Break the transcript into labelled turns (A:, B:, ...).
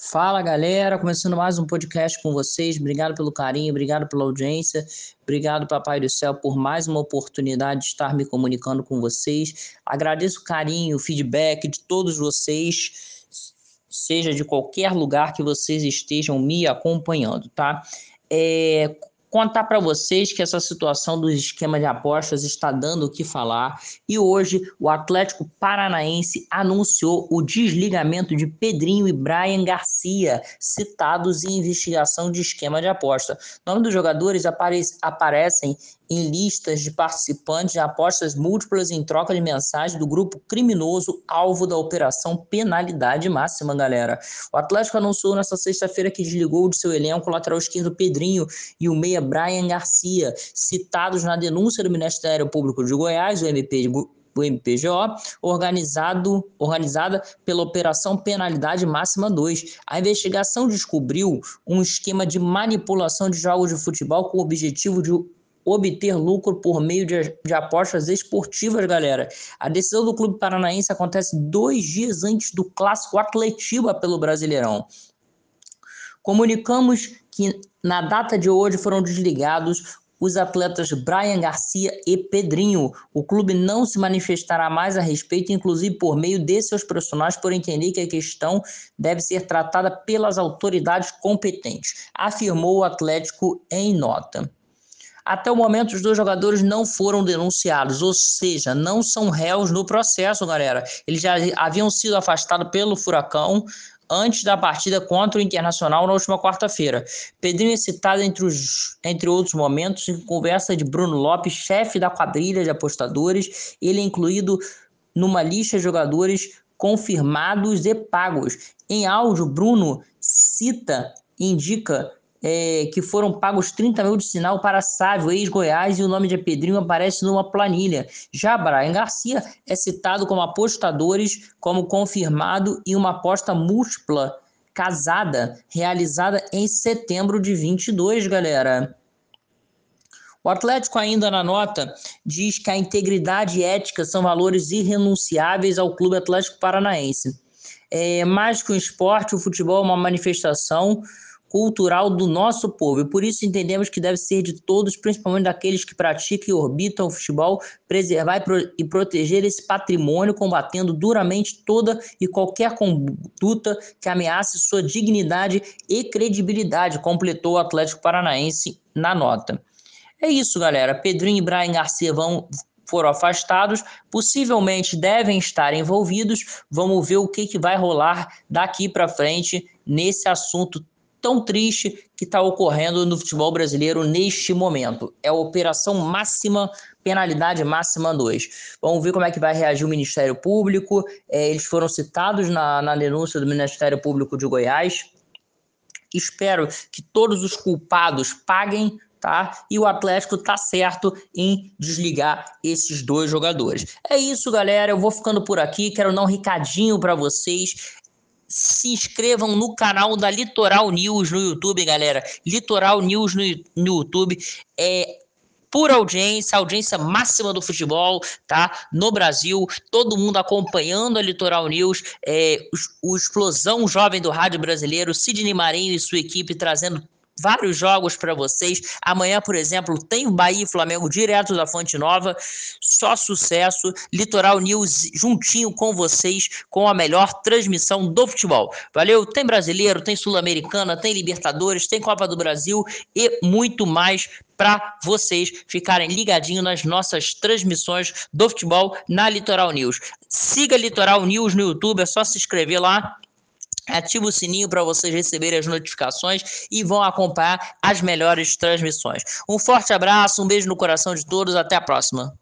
A: Fala galera, começando mais um podcast com vocês. Obrigado pelo carinho, obrigado pela audiência, obrigado, Papai do Céu, por mais uma oportunidade de estar me comunicando com vocês. Agradeço o carinho, o feedback de todos vocês, seja de qualquer lugar que vocês estejam me acompanhando, tá? É, contar para vocês que essa situação do esquema de apostas está dando o que falar e hoje o Atlético Paranaense anunciou o desligamento de Pedrinho e Brian Garcia, citados em investigação de esquema de aposta. Nome dos jogadores apare aparecem em listas de participantes de apostas múltiplas em troca de mensagens do grupo criminoso alvo da operação Penalidade Máxima, galera. O Atlético anunciou nesta sexta-feira que desligou de seu elenco o lateral esquerdo Pedrinho e o meia Brian Garcia, citados na denúncia do Ministério Público de Goiás, o MP o MPGO, organizado, organizada pela Operação Penalidade Máxima 2. A investigação descobriu um esquema de manipulação de jogos de futebol com o objetivo de obter lucro por meio de, de apostas esportivas, galera. A decisão do Clube Paranaense acontece dois dias antes do clássico Atletiba pelo Brasileirão. Comunicamos que na data de hoje foram desligados os atletas Brian Garcia e Pedrinho. O clube não se manifestará mais a respeito, inclusive por meio de seus profissionais, por entender que a questão deve ser tratada pelas autoridades competentes, afirmou o Atlético em nota. Até o momento, os dois jogadores não foram denunciados, ou seja, não são réus no processo, galera. Eles já haviam sido afastados pelo Furacão antes da partida contra o Internacional na última quarta-feira. Pedrinho é citado entre, os, entre outros momentos em conversa de Bruno Lopes, chefe da quadrilha de apostadores. Ele é incluído numa lista de jogadores confirmados e pagos. Em áudio, Bruno cita indica é, que foram pagos 30 mil de sinal para Sávio, ex-Goiás, e o nome de Pedrinho aparece numa planilha. Já Brian Garcia é citado como apostadores, como confirmado em uma aposta múltipla casada, realizada em setembro de 22, galera. O Atlético, ainda na nota, diz que a integridade e ética são valores irrenunciáveis ao Clube Atlético Paranaense. É, mais que um esporte, o futebol é uma manifestação cultural do nosso povo. E por isso entendemos que deve ser de todos, principalmente daqueles que praticam e orbitam o futebol, preservar e proteger esse patrimônio, combatendo duramente toda e qualquer conduta que ameace sua dignidade e credibilidade, completou o Atlético Paranaense na nota. É isso, galera. Pedrinho e Brian Garcia vão foram afastados, possivelmente devem estar envolvidos. Vamos ver o que, que vai rolar daqui para frente nesse assunto tão triste que está ocorrendo no futebol brasileiro neste momento. É a operação máxima, penalidade máxima 2. Vamos ver como é que vai reagir o Ministério Público. É, eles foram citados na, na denúncia do Ministério Público de Goiás. Espero que todos os culpados paguem tá? E o Atlético tá certo em desligar esses dois jogadores. É isso, galera. Eu vou ficando por aqui. Quero dar um recadinho para vocês se inscrevam no canal da Litoral News no YouTube, galera. Litoral News no, no YouTube é por audiência, audiência máxima do futebol, tá? No Brasil, todo mundo acompanhando a Litoral News, é, o, o Explosão Jovem do Rádio Brasileiro, Sidney Marinho e sua equipe trazendo vários jogos para vocês. Amanhã, por exemplo, tem o Bahia e Flamengo direto da Fonte Nova. Só sucesso. Litoral News juntinho com vocês, com a melhor transmissão do futebol. Valeu? Tem brasileiro, tem Sul-Americana, tem Libertadores, tem Copa do Brasil e muito mais para vocês ficarem ligadinhos nas nossas transmissões do futebol na Litoral News. Siga Litoral News no YouTube, é só se inscrever lá Ativa o sininho para vocês receberem as notificações e vão acompanhar as melhores transmissões. Um forte abraço, um beijo no coração de todos, até a próxima.